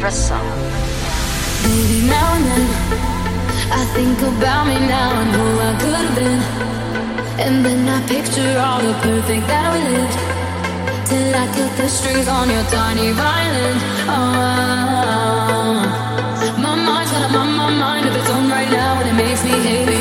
espresso. Baby, now and then I think about me now and who I could have been, and then I picture all the perfect that we lived till I cut the strings on your tiny violin. Oh, my mind's got my, my mind of its own right now, and it makes me hate.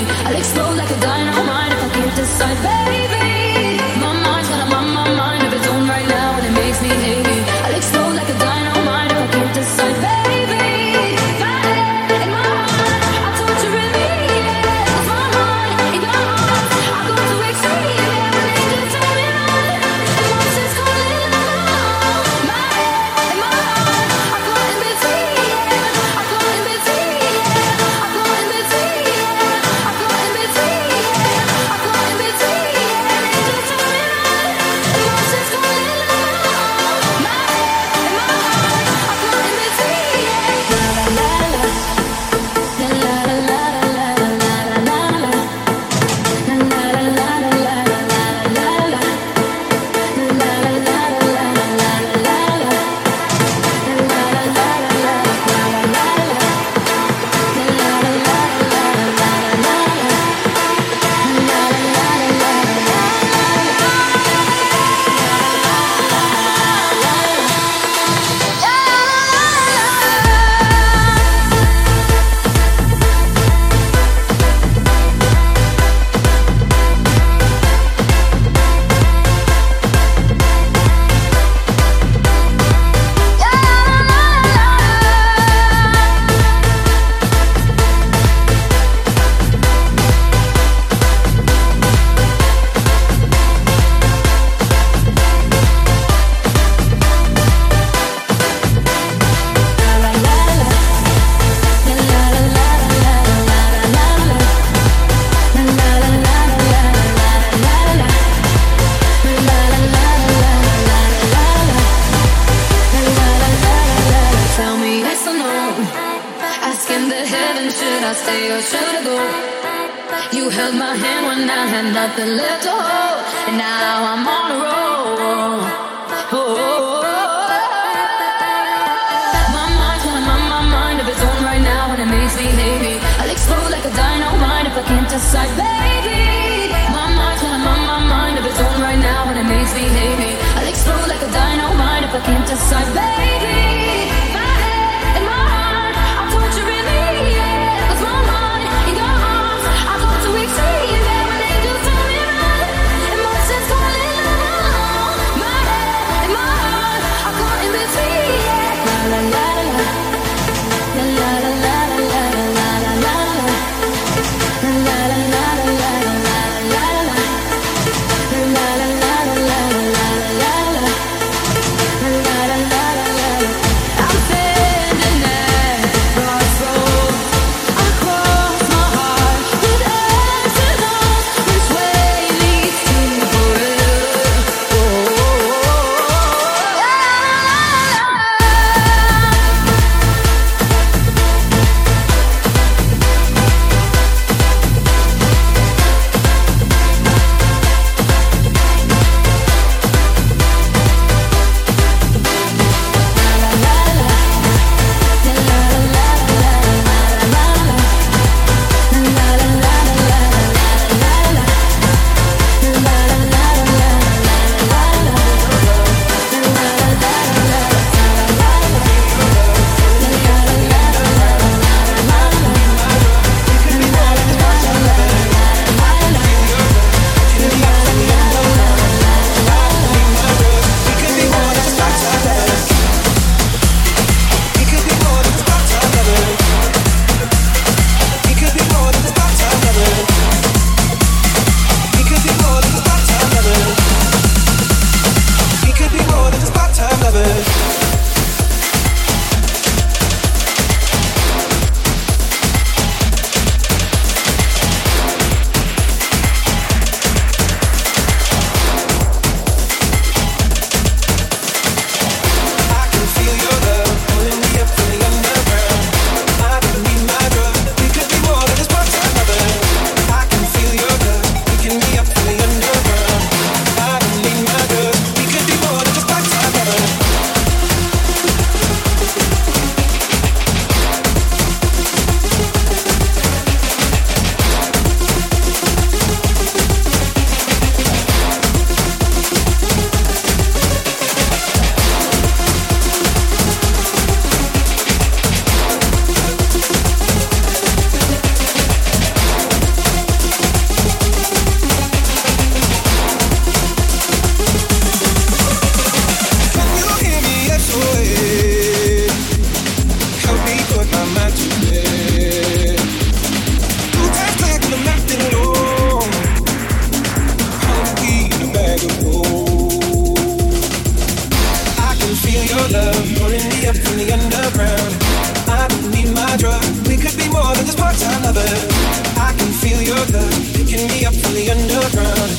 Picking me up from the underground.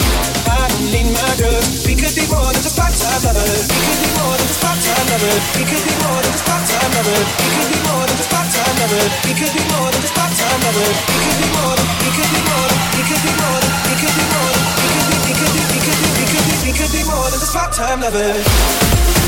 I don't need my drugs. We could be more than just part-time lovers. We could be more than just part-time lovers. We could be more than just part-time lovers. We could be more than just part-time lovers. We could be more than just part-time lovers. We could be more than. We could be more than. We could be more than. We could be more than. We could be. We could be. We could be. We could be. We could be more than just part-time lovers.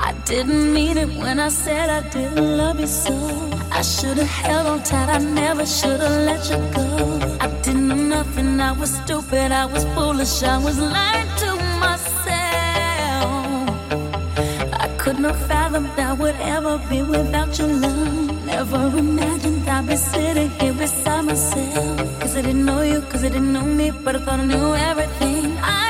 I didn't mean it when I said I didn't love you so. I should've held on tight, I never should've let you go. I didn't know nothing, I was stupid, I was foolish, I was lying to myself. I could not fathom that would ever be without your love. Never imagined I'd be sitting here beside myself. Cause I didn't know you, cause I didn't know me, but I thought I knew everything. I